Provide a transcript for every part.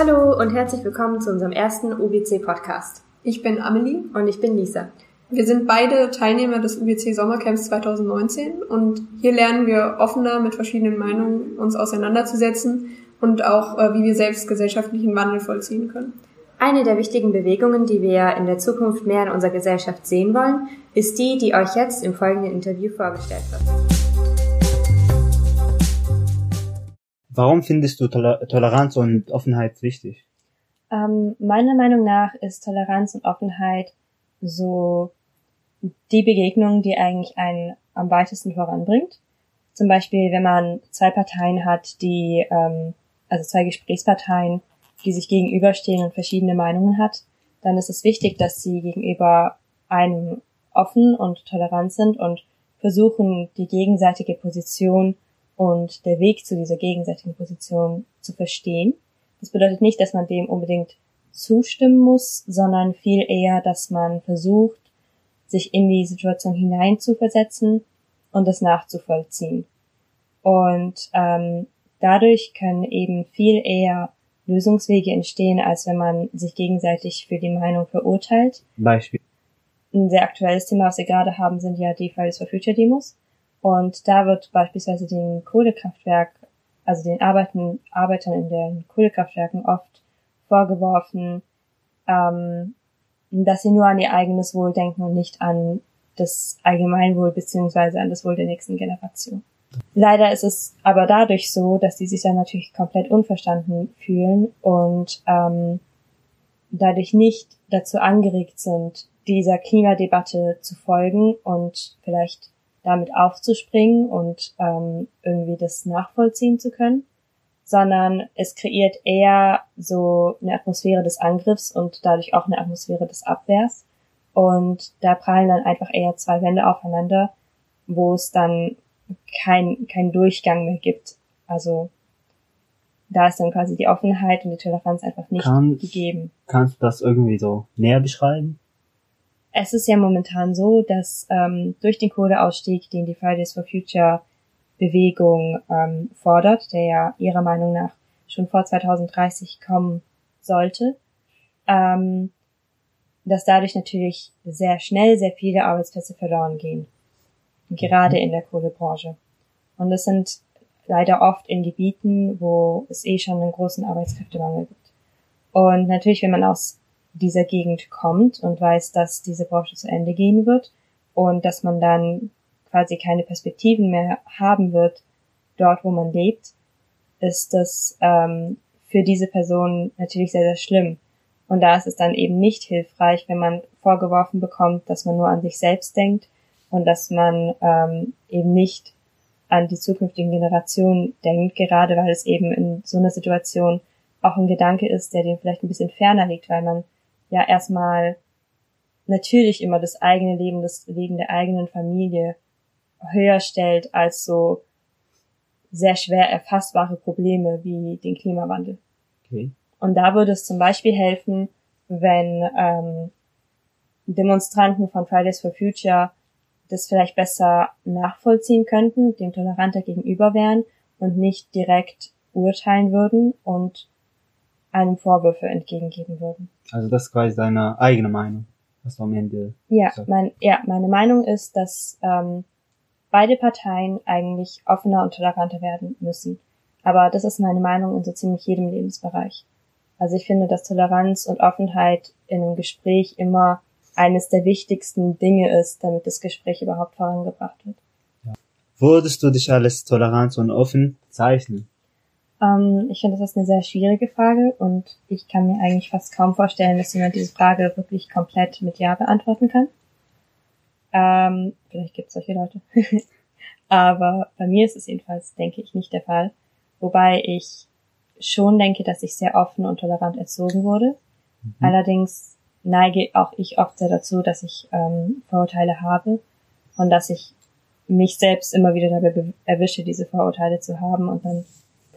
Hallo und herzlich willkommen zu unserem ersten UBC-Podcast. Ich bin Amelie. Und ich bin Lisa. Wir sind beide Teilnehmer des UBC Sommercamps 2019 und hier lernen wir offener mit verschiedenen Meinungen uns auseinanderzusetzen und auch, äh, wie wir selbst gesellschaftlichen Wandel vollziehen können. Eine der wichtigen Bewegungen, die wir in der Zukunft mehr in unserer Gesellschaft sehen wollen, ist die, die euch jetzt im folgenden Interview vorgestellt wird. Warum findest du Toler Toleranz und Offenheit wichtig? Ähm, meiner Meinung nach ist Toleranz und Offenheit so die Begegnung, die eigentlich einen am weitesten voranbringt. Zum Beispiel, wenn man zwei Parteien hat, die, ähm, also zwei Gesprächsparteien, die sich gegenüberstehen und verschiedene Meinungen hat, dann ist es wichtig, dass sie gegenüber einem offen und tolerant sind und versuchen, die gegenseitige Position und der Weg zu dieser gegenseitigen Position zu verstehen. Das bedeutet nicht, dass man dem unbedingt zustimmen muss, sondern viel eher, dass man versucht, sich in die Situation hineinzuversetzen und das nachzuvollziehen. Und ähm, dadurch können eben viel eher Lösungswege entstehen, als wenn man sich gegenseitig für die Meinung verurteilt. Beispiel. Ein sehr aktuelles Thema, was wir gerade haben, sind ja die Fridays for Future Demos. Und da wird beispielsweise den Kohlekraftwerk, also den Arbeiten, Arbeitern in den Kohlekraftwerken oft vorgeworfen, ähm, dass sie nur an ihr eigenes Wohl denken und nicht an das Allgemeinwohl beziehungsweise an das Wohl der nächsten Generation. Leider ist es aber dadurch so, dass die sich dann natürlich komplett unverstanden fühlen und ähm, dadurch nicht dazu angeregt sind, dieser Klimadebatte zu folgen und vielleicht damit aufzuspringen und ähm, irgendwie das nachvollziehen zu können, sondern es kreiert eher so eine Atmosphäre des Angriffs und dadurch auch eine Atmosphäre des Abwehrs. Und da prallen dann einfach eher zwei Wände aufeinander, wo es dann kein, kein Durchgang mehr gibt. Also da ist dann quasi die Offenheit und die Toleranz einfach nicht Kann, gegeben. Kannst du das irgendwie so näher beschreiben? Es ist ja momentan so, dass ähm, durch den Kohleausstieg, den die Fridays for Future Bewegung ähm, fordert, der ja ihrer Meinung nach schon vor 2030 kommen sollte, ähm, dass dadurch natürlich sehr schnell sehr viele Arbeitsplätze verloren gehen. Gerade mhm. in der Kohlebranche. Und es sind leider oft in Gebieten, wo es eh schon einen großen Arbeitskräftemangel gibt. Und natürlich, wenn man aus dieser Gegend kommt und weiß, dass diese Branche zu Ende gehen wird und dass man dann quasi keine Perspektiven mehr haben wird dort, wo man lebt, ist das ähm, für diese Person natürlich sehr, sehr schlimm. Und da ist es dann eben nicht hilfreich, wenn man vorgeworfen bekommt, dass man nur an sich selbst denkt und dass man ähm, eben nicht an die zukünftigen Generationen denkt, gerade weil es eben in so einer Situation auch ein Gedanke ist, der dem vielleicht ein bisschen ferner liegt, weil man ja erstmal natürlich immer das eigene Leben, das Leben der eigenen Familie höher stellt als so sehr schwer erfassbare Probleme wie den Klimawandel. Okay. Und da würde es zum Beispiel helfen, wenn ähm, Demonstranten von Fridays for Future das vielleicht besser nachvollziehen könnten, dem toleranter gegenüber wären und nicht direkt urteilen würden und einem Vorwürfe entgegengeben würden. Also das ist quasi deine eigene Meinung, was du am Ende Ja, mein, ja meine Meinung ist, dass ähm, beide Parteien eigentlich offener und toleranter werden müssen. Aber das ist meine Meinung in so ziemlich jedem Lebensbereich. Also ich finde, dass Toleranz und Offenheit in einem Gespräch immer eines der wichtigsten Dinge ist, damit das Gespräch überhaupt vorangebracht wird. Ja. Würdest du dich als tolerant und offen zeichnen? Ähm, ich finde, das ist eine sehr schwierige Frage und ich kann mir eigentlich fast kaum vorstellen, dass jemand diese Frage wirklich komplett mit Ja beantworten kann. Ähm, vielleicht gibt es solche Leute. Aber bei mir ist es jedenfalls, denke ich, nicht der Fall. Wobei ich schon denke, dass ich sehr offen und tolerant erzogen wurde. Mhm. Allerdings neige auch ich oft sehr dazu, dass ich ähm, Vorurteile habe und dass ich mich selbst immer wieder dabei erwische, diese Vorurteile zu haben und dann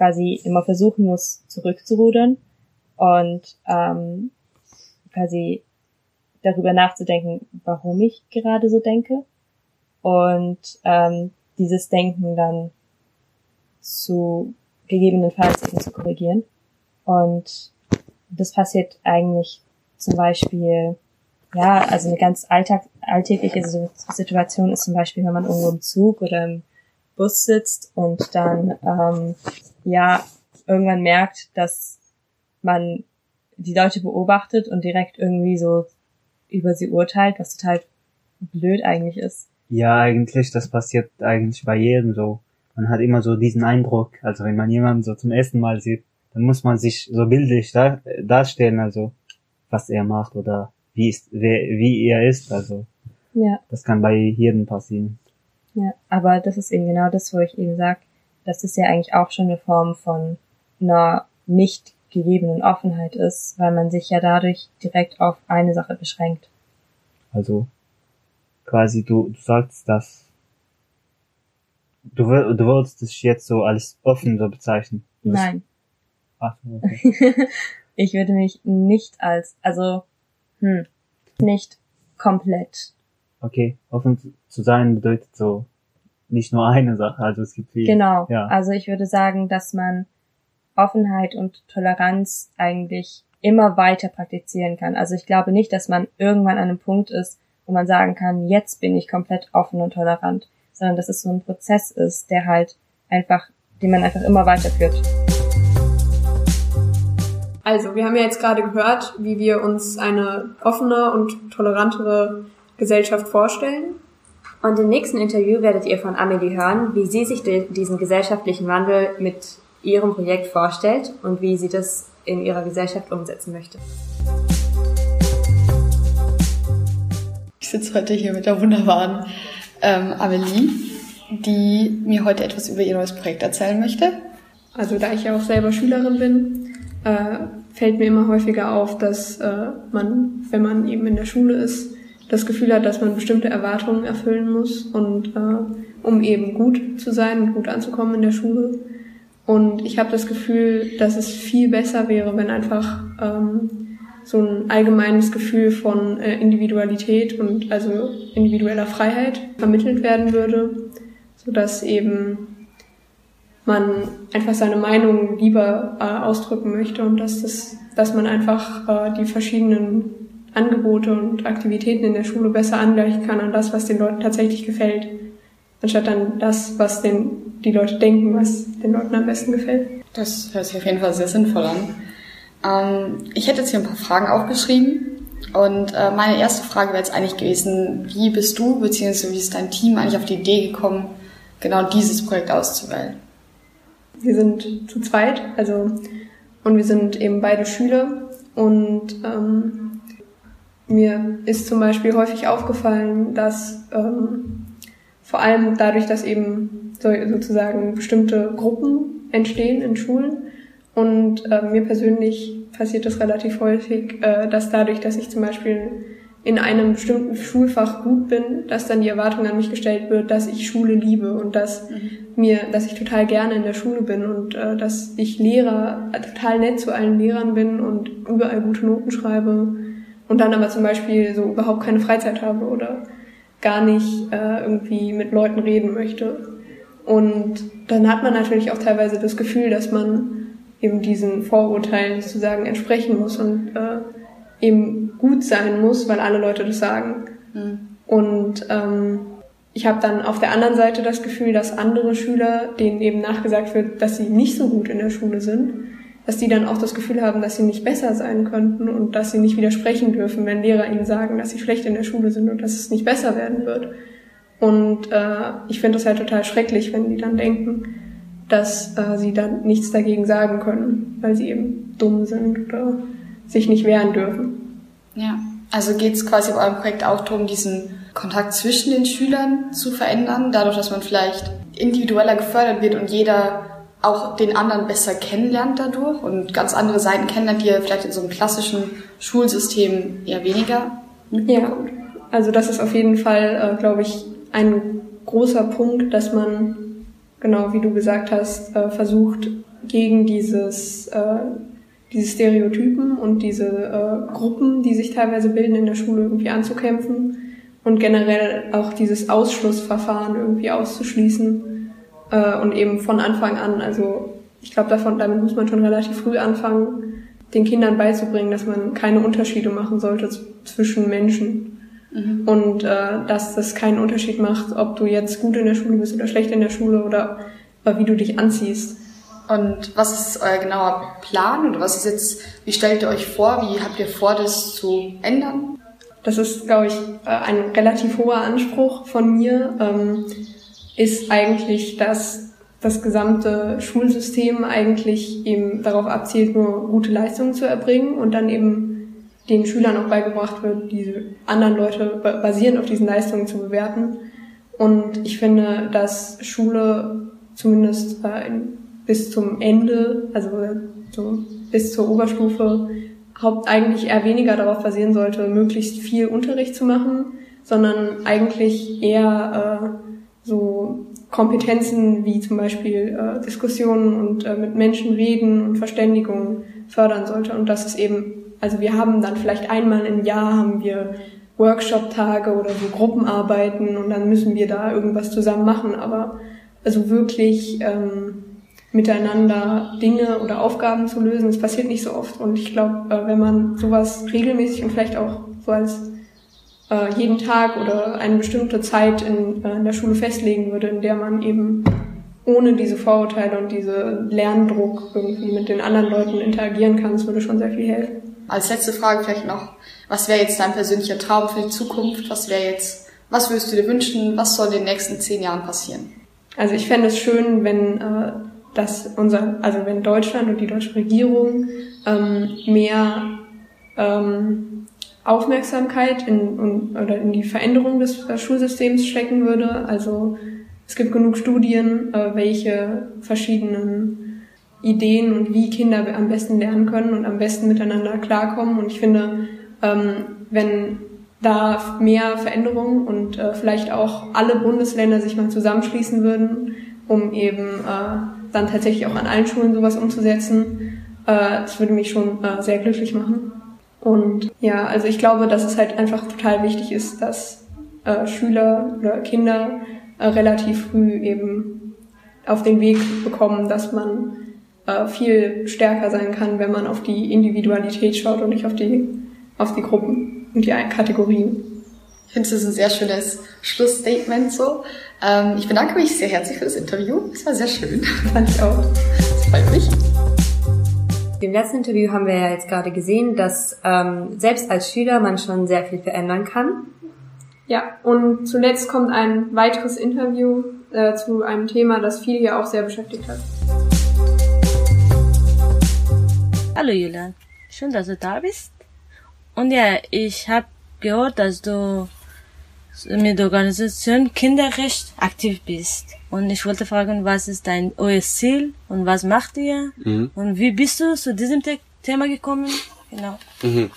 quasi immer versuchen muss, zurückzurudern und ähm, quasi darüber nachzudenken, warum ich gerade so denke und ähm, dieses Denken dann zu gegebenenfalls eben zu korrigieren. Und das passiert eigentlich zum Beispiel, ja, also eine ganz alltag, alltägliche Situation ist zum Beispiel, wenn man irgendwo im Zug oder im Bus sitzt und dann, ähm, ja, irgendwann merkt, dass man die Leute beobachtet und direkt irgendwie so über sie urteilt, was total blöd eigentlich ist. Ja, eigentlich, das passiert eigentlich bei jedem so. Man hat immer so diesen Eindruck, also wenn man jemanden so zum ersten Mal sieht, dann muss man sich so bildlich dar darstellen, also was er macht oder wie ist, wer, wie er ist, also. Ja. Das kann bei jedem passieren. Ja, aber das ist eben genau das, wo ich eben sag, das ist ja eigentlich auch schon eine Form von einer nicht gegebenen Offenheit ist, weil man sich ja dadurch direkt auf eine Sache beschränkt. Also quasi du, du sagst, dass du, du würdest dich jetzt so als offen so bezeichnen. Nein. Ach, okay. ich würde mich nicht als, also, hm, nicht komplett. Okay, offen zu sein bedeutet so nicht nur eine Sache, also es gibt viel. Genau. Ja. Also ich würde sagen, dass man Offenheit und Toleranz eigentlich immer weiter praktizieren kann. Also ich glaube nicht, dass man irgendwann an einem Punkt ist, wo man sagen kann, jetzt bin ich komplett offen und tolerant, sondern dass es so ein Prozess ist, der halt einfach, den man einfach immer weiterführt. Also, wir haben ja jetzt gerade gehört, wie wir uns eine offene und tolerantere Gesellschaft vorstellen. Und im nächsten Interview werdet ihr von Amelie hören, wie sie sich diesen gesellschaftlichen Wandel mit ihrem Projekt vorstellt und wie sie das in ihrer Gesellschaft umsetzen möchte. Ich sitze heute hier mit der wunderbaren ähm, Amelie, die mir heute etwas über ihr neues Projekt erzählen möchte. Also da ich ja auch selber Schülerin bin, äh, fällt mir immer häufiger auf, dass äh, man, wenn man eben in der Schule ist, das Gefühl hat, dass man bestimmte Erwartungen erfüllen muss und äh, um eben gut zu sein und gut anzukommen in der Schule. Und ich habe das Gefühl, dass es viel besser wäre, wenn einfach ähm, so ein allgemeines Gefühl von äh, Individualität und also individueller Freiheit vermittelt werden würde, so dass eben man einfach seine Meinung lieber äh, ausdrücken möchte und dass das, dass man einfach äh, die verschiedenen Angebote und Aktivitäten in der Schule besser angleichen kann an das, was den Leuten tatsächlich gefällt, anstatt dann das, was den, die Leute denken, was den Leuten am besten gefällt. Das hört sich auf jeden Fall sehr sinnvoll an. Ähm, ich hätte jetzt hier ein paar Fragen aufgeschrieben. Und äh, meine erste Frage wäre jetzt eigentlich gewesen, wie bist du bzw. wie ist dein Team eigentlich auf die Idee gekommen, genau dieses Projekt auszuwählen? Wir sind zu zweit, also und wir sind eben beide Schüler und ähm, mir ist zum Beispiel häufig aufgefallen, dass ähm, vor allem dadurch, dass eben so, sozusagen bestimmte Gruppen entstehen in Schulen und äh, mir persönlich passiert das relativ häufig, äh, dass dadurch, dass ich zum Beispiel in einem bestimmten Schulfach gut bin, dass dann die Erwartung an mich gestellt wird, dass ich Schule liebe und dass mhm. mir, dass ich total gerne in der Schule bin und äh, dass ich Lehrer total nett zu allen Lehrern bin und überall gute Noten schreibe und dann aber zum Beispiel so überhaupt keine Freizeit habe oder gar nicht äh, irgendwie mit Leuten reden möchte. Und dann hat man natürlich auch teilweise das Gefühl, dass man eben diesen Vorurteilen sozusagen entsprechen muss und äh, eben gut sein muss, weil alle Leute das sagen. Mhm. Und ähm, ich habe dann auf der anderen Seite das Gefühl, dass andere Schüler, denen eben nachgesagt wird, dass sie nicht so gut in der Schule sind, dass die dann auch das Gefühl haben, dass sie nicht besser sein könnten und dass sie nicht widersprechen dürfen, wenn Lehrer ihnen sagen, dass sie schlecht in der Schule sind und dass es nicht besser werden wird. Und äh, ich finde das halt total schrecklich, wenn die dann denken, dass äh, sie dann nichts dagegen sagen können, weil sie eben dumm sind oder sich nicht wehren dürfen. Ja, also geht es quasi bei eurem Projekt auch darum, diesen Kontakt zwischen den Schülern zu verändern, dadurch, dass man vielleicht individueller gefördert wird und jeder auch den anderen besser kennenlernt dadurch und ganz andere Seiten kennenlernt, die er vielleicht in so einem klassischen Schulsystem eher weniger mitbekommt. Ja, also das ist auf jeden Fall, äh, glaube ich, ein großer Punkt, dass man, genau wie du gesagt hast, äh, versucht, gegen dieses, äh, diese Stereotypen und diese äh, Gruppen, die sich teilweise bilden in der Schule, irgendwie anzukämpfen und generell auch dieses Ausschlussverfahren irgendwie auszuschließen äh, und eben von Anfang an, also ich glaube, davon damit muss man schon relativ früh anfangen, den Kindern beizubringen, dass man keine Unterschiede machen sollte zwischen Menschen. Mhm. Und äh, dass das keinen Unterschied macht, ob du jetzt gut in der Schule bist oder schlecht in der Schule oder äh, wie du dich anziehst. Und was ist euer genauer Plan oder was ist jetzt, wie stellt ihr euch vor, wie habt ihr vor, das zu ändern? Das ist, glaube ich, äh, ein relativ hoher Anspruch von mir, ähm, ist eigentlich, dass das gesamte Schulsystem eigentlich eben darauf abzielt, nur gute Leistungen zu erbringen und dann eben den Schülern auch beigebracht wird, diese anderen Leute basierend auf diesen Leistungen zu bewerten. Und ich finde, dass Schule zumindest bis zum Ende, also so bis zur Oberstufe, haupt eigentlich eher weniger darauf basieren sollte, möglichst viel Unterricht zu machen, sondern eigentlich eher äh, so Kompetenzen wie zum Beispiel äh, Diskussionen und äh, mit Menschen reden und Verständigung fördern sollte. Und das ist eben, also wir haben dann vielleicht einmal im Jahr haben wir Workshop-Tage oder so Gruppenarbeiten und dann müssen wir da irgendwas zusammen machen. Aber also wirklich ähm, miteinander Dinge oder Aufgaben zu lösen, das passiert nicht so oft. Und ich glaube, äh, wenn man sowas regelmäßig und vielleicht auch so als äh, jeden Tag oder eine bestimmte Zeit in, äh, in der Schule festlegen würde, in der man eben ohne diese Vorurteile und diese Lerndruck irgendwie mit den anderen Leuten interagieren kann, das würde schon sehr viel helfen. Als letzte Frage vielleicht noch, was wäre jetzt dein persönlicher Traum für die Zukunft? Was wäre jetzt, was würdest du dir wünschen? Was soll in den nächsten zehn Jahren passieren? Also ich fände es schön, wenn äh, dass unser, also wenn Deutschland und die deutsche Regierung ähm, mehr ähm, Aufmerksamkeit in, in, oder in die Veränderung des äh, Schulsystems stecken würde. Also es gibt genug Studien, äh, welche verschiedenen Ideen und wie Kinder am besten lernen können und am besten miteinander klarkommen. Und ich finde, ähm, wenn da mehr Veränderungen und äh, vielleicht auch alle Bundesländer sich mal zusammenschließen würden, um eben dann tatsächlich auch an allen Schulen sowas umzusetzen, das würde mich schon sehr glücklich machen. Und ja, also ich glaube, dass es halt einfach total wichtig ist, dass äh, Schüler oder Kinder äh, relativ früh eben auf den Weg bekommen, dass man äh, viel stärker sein kann, wenn man auf die Individualität schaut und nicht auf die, auf die Gruppen und die Kategorien. Ich finde, das ist ein sehr schönes Schlussstatement so. Ähm, ich bedanke mich sehr herzlich für das Interview. Es war sehr schön. Fand ich auch. Das freut mich. Im letzten Interview haben wir ja jetzt gerade gesehen, dass ähm, selbst als Schüler man schon sehr viel verändern kann. Ja, und zuletzt kommt ein weiteres Interview äh, zu einem Thema, das viele ja auch sehr beschäftigt hat. Hallo Julian, schön, dass du da bist. Und ja, ich habe gehört, dass du mit der Organisation Kinderrecht aktiv bist. Und ich wollte fragen, was ist dein euer Ziel und was macht ihr? Mhm. Und wie bist du zu diesem Thema gekommen? Genau. Mhm.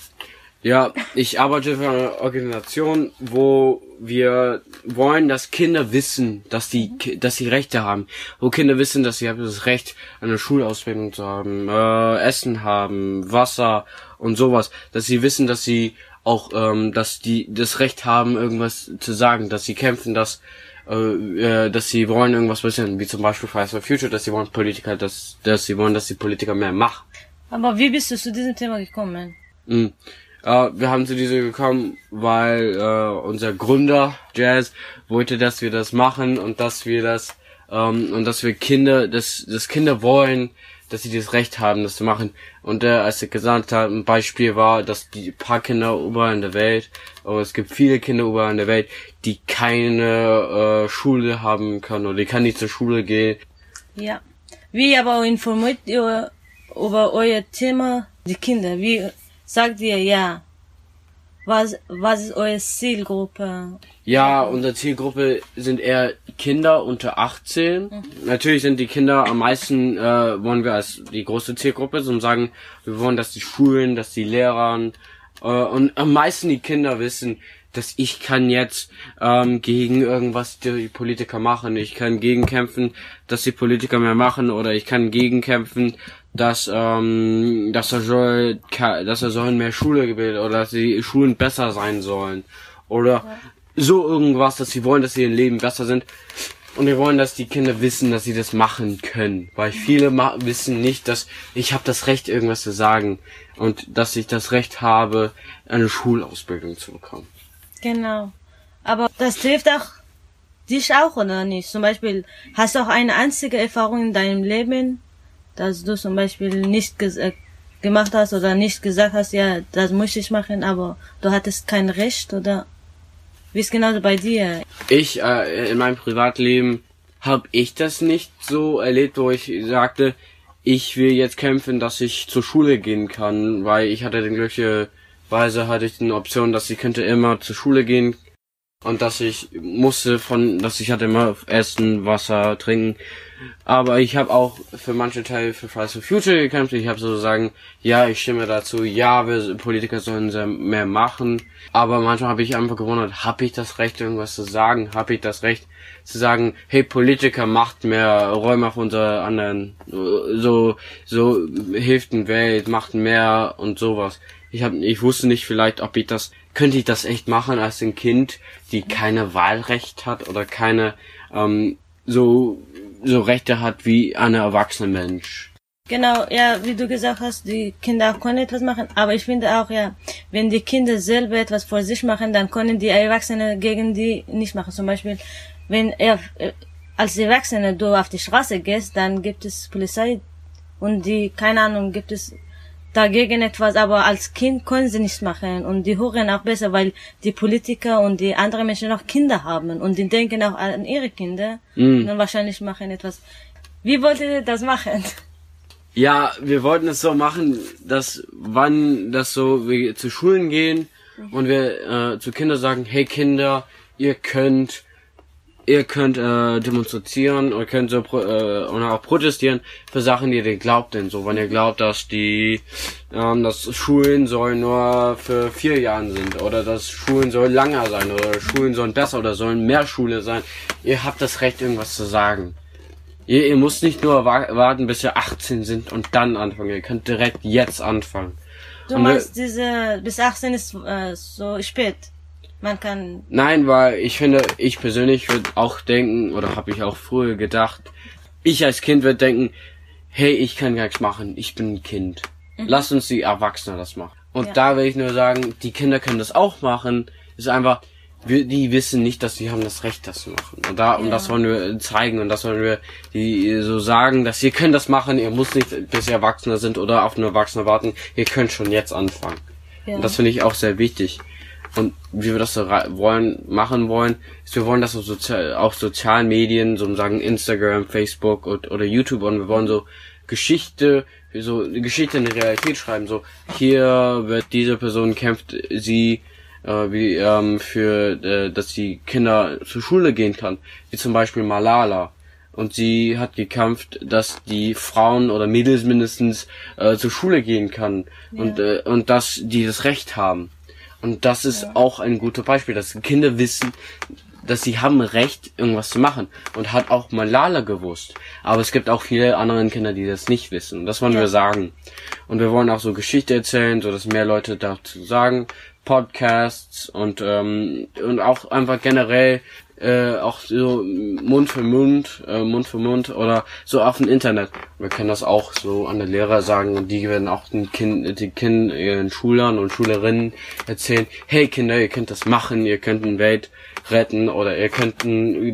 Ja, ich arbeite für eine Organisation, wo wir wollen, dass Kinder wissen, dass die, dass sie Rechte haben. Wo Kinder wissen, dass sie haben das Recht, eine Schulausbildung zu haben, äh, Essen haben, Wasser und sowas. Dass sie wissen, dass sie auch, ähm, dass die das Recht haben, irgendwas zu sagen, dass sie kämpfen, dass äh, äh, dass sie wollen irgendwas wissen, wie zum Beispiel Fridays for Future, dass sie wollen Politiker, dass, dass sie wollen, dass die Politiker mehr machen. Aber wie bist du zu diesem Thema gekommen? Mhm. Äh, wir haben zu diesem gekommen, weil äh, unser Gründer Jazz wollte, dass wir das machen und dass wir das ähm, und dass wir Kinder, dass, dass Kinder wollen, dass sie das Recht haben, das zu machen. Und äh, als er gesagt hat, ein Beispiel war, dass die paar Kinder überall in der Welt, aber es gibt viele Kinder überall in der Welt, die keine äh, Schule haben können oder die kann nicht zur Schule gehen. Ja. Wie aber informiert ihr über euer Thema die Kinder? Wie sagt ihr ja? Was, was ist eure Zielgruppe? Ja, unsere Zielgruppe sind eher Kinder unter 18. Mhm. Natürlich sind die Kinder am meisten, äh, wollen wir als die große Zielgruppe, so sagen, wir wollen, dass die Schulen, dass die Lehrer äh, und am meisten die Kinder wissen, dass ich kann jetzt ähm, gegen irgendwas die Politiker machen. Ich kann gegenkämpfen, dass die Politiker mehr machen oder ich kann gegenkämpfen, dass ähm, dass er soll dass er sollen mehr Schule gebildet oder dass die Schulen besser sein sollen oder ja. so irgendwas, dass sie wollen, dass sie ihr Leben besser sind. Und wir wollen, dass die Kinder wissen, dass sie das machen können. Weil viele ma wissen nicht, dass ich habe das Recht, irgendwas zu sagen. Und dass ich das Recht habe, eine Schulausbildung zu bekommen. Genau. Aber das trifft auch dich auch, oder nicht? Zum Beispiel, hast du auch eine einzige Erfahrung in deinem Leben, dass du zum Beispiel nicht ges äh, gemacht hast oder nicht gesagt hast, ja, das muss ich machen, aber du hattest kein Recht, oder wie ist genau bei dir? Ich, äh, in meinem Privatleben habe ich das nicht so erlebt, wo ich sagte, ich will jetzt kämpfen, dass ich zur Schule gehen kann, weil ich hatte den glücklicherweise hatte ich eine Option, dass ich könnte immer zur Schule gehen und dass ich musste von, dass ich hatte immer Essen, Wasser, Trinken. Aber ich habe auch für manche Teile für Fridays for Future gekämpft. Ich habe sozusagen, ja, ich stimme dazu, ja, wir Politiker sollen mehr machen. Aber manchmal habe ich einfach gewundert, habe ich das Recht, irgendwas zu sagen? Habe ich das Recht zu sagen, hey, Politiker macht mehr, Räume auf unsere anderen, so, so hilft den Welt, macht mehr und sowas. Ich hab, ich wusste nicht vielleicht, ob ich das, könnte ich das echt machen als ein Kind, die keine Wahlrecht hat oder keine, ähm, so so Rechte hat wie ein erwachsener Mensch. Genau, ja, wie du gesagt hast, die Kinder können etwas machen, aber ich finde auch, ja, wenn die Kinder selber etwas vor sich machen, dann können die Erwachsenen gegen die nicht machen. Zum Beispiel, wenn er äh, als Erwachsene du auf die Straße gehst, dann gibt es Polizei und die, keine Ahnung, gibt es dagegen etwas, aber als Kind können sie nichts machen und die hören auch besser, weil die Politiker und die anderen Menschen auch Kinder haben und die denken auch an ihre Kinder mm. und wahrscheinlich machen etwas. Wie wollt ihr das machen? Ja, wir wollten es so machen, dass wann das so wir zu Schulen gehen mhm. und wir äh, zu Kindern sagen, hey Kinder, ihr könnt ihr könnt äh, demonstrieren oder könnt so äh, und auch protestieren für Sachen, die ihr glaubt denn so, wenn ihr glaubt, dass die ähm, dass Schulen sollen nur für vier Jahren sind oder dass Schulen sollen langer sein oder Schulen sollen besser oder sollen mehr Schule sein, ihr habt das Recht irgendwas zu sagen. Ihr, ihr müsst nicht nur warten, bis ihr 18 sind und dann anfangen. Ihr könnt direkt jetzt anfangen. Du meinst, diese bis 18 ist äh, so spät. Man kann. Nein, weil ich finde, ich persönlich würde auch denken, oder habe ich auch früher gedacht, ich als Kind würde denken, hey, ich kann gar nichts machen, ich bin ein Kind. Mhm. Lass uns die Erwachsenen das machen. Und ja. da will ich nur sagen, die Kinder können das auch machen. Ist einfach, wir, die wissen nicht, dass sie haben das Recht, das zu machen. Und da, und ja. das wollen wir zeigen und das wollen wir die so sagen, dass ihr könnt das machen, ihr müsst nicht bis ihr Erwachsener sind oder auf eine Erwachsene warten, ihr könnt schon jetzt anfangen. Ja. Und das finde ich auch sehr wichtig. Und wie wir das so wollen, machen wollen, ist, wir wollen das auf, sozial, auf sozialen Medien, so sagen Instagram, Facebook und, oder YouTube und wir wollen so Geschichte, so eine Geschichte in der Realität schreiben, so hier wird diese Person kämpft sie äh, wie ähm, für äh, dass die Kinder zur Schule gehen kann, wie zum Beispiel Malala und sie hat gekämpft, dass die Frauen oder Mädels mindestens äh, zur Schule gehen kann ja. und äh, und dass die das Recht haben. Und das ist ja. auch ein gutes Beispiel, dass Kinder wissen, dass sie haben Recht, irgendwas zu machen. Und hat auch Malala gewusst. Aber es gibt auch viele andere Kinder, die das nicht wissen. Und das wollen ja. wir sagen. Und wir wollen auch so Geschichte erzählen, so dass mehr Leute dazu sagen. Podcasts und ähm, und auch einfach generell äh, auch so Mund für Mund, äh, Mund für Mund oder so auf dem Internet. Wir können das auch so an der Lehrer sagen und die werden auch den Kind, die Kind, ihren Schülern und Schülerinnen erzählen, hey Kinder, ihr könnt das machen, ihr könnt eine Welt retten oder ihr könnt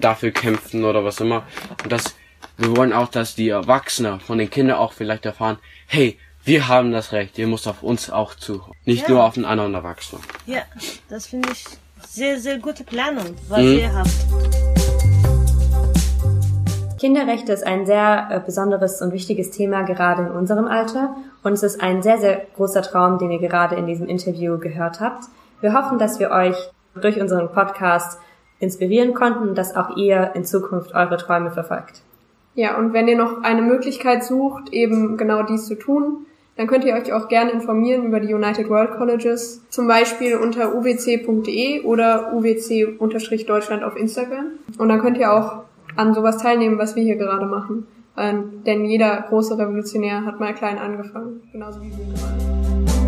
dafür kämpfen oder was immer. Und das, wir wollen auch, dass die Erwachsenen von den Kindern auch vielleicht erfahren, hey, wir haben das Recht, ihr müsst auf uns auch zuhören. Nicht ja. nur auf einen anderen Erwachsenen. Ja, das finde ich sehr, sehr gute Planung, was mhm. ihr habt. Kinderrechte ist ein sehr äh, besonderes und wichtiges Thema gerade in unserem Alter und es ist ein sehr, sehr großer Traum, den ihr gerade in diesem Interview gehört habt. Wir hoffen, dass wir euch durch unseren Podcast inspirieren konnten und dass auch ihr in Zukunft eure Träume verfolgt. Ja, und wenn ihr noch eine Möglichkeit sucht, eben genau dies zu tun, dann könnt ihr euch auch gerne informieren über die United World Colleges, zum Beispiel unter uwc.de oder uwc-deutschland auf Instagram. Und dann könnt ihr auch an sowas teilnehmen, was wir hier gerade machen. Ähm, denn jeder große Revolutionär hat mal klein angefangen, genauso wie wir gerade.